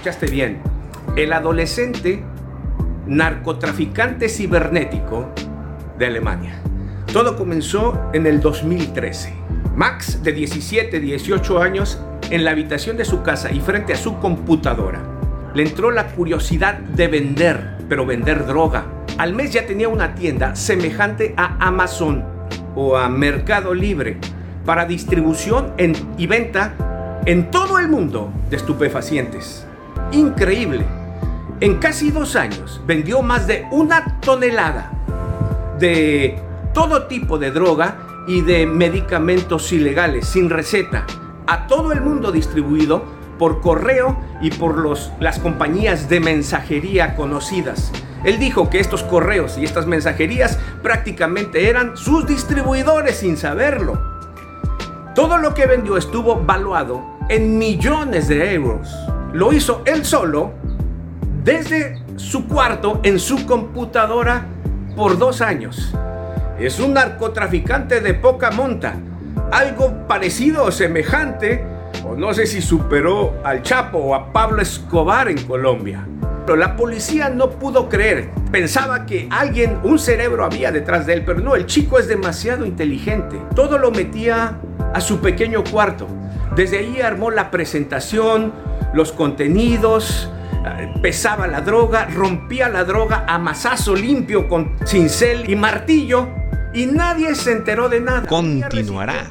escuchaste bien, el adolescente narcotraficante cibernético de Alemania. Todo comenzó en el 2013. Max, de 17, 18 años, en la habitación de su casa y frente a su computadora, le entró la curiosidad de vender, pero vender droga. Al mes ya tenía una tienda semejante a Amazon o a Mercado Libre para distribución y venta en todo el mundo de estupefacientes. Increíble. En casi dos años vendió más de una tonelada de todo tipo de droga y de medicamentos ilegales sin receta a todo el mundo distribuido por correo y por los, las compañías de mensajería conocidas. Él dijo que estos correos y estas mensajerías prácticamente eran sus distribuidores sin saberlo. Todo lo que vendió estuvo valuado en millones de euros. Lo hizo él solo desde su cuarto en su computadora por dos años. Es un narcotraficante de poca monta. Algo parecido o semejante, o no sé si superó al Chapo o a Pablo Escobar en Colombia. Pero la policía no pudo creer. Pensaba que alguien, un cerebro había detrás de él, pero no, el chico es demasiado inteligente. Todo lo metía a su pequeño cuarto. Desde ahí armó la presentación, los contenidos, pesaba la droga, rompía la droga a masazo limpio con cincel y martillo y nadie se enteró de nada. Continuará.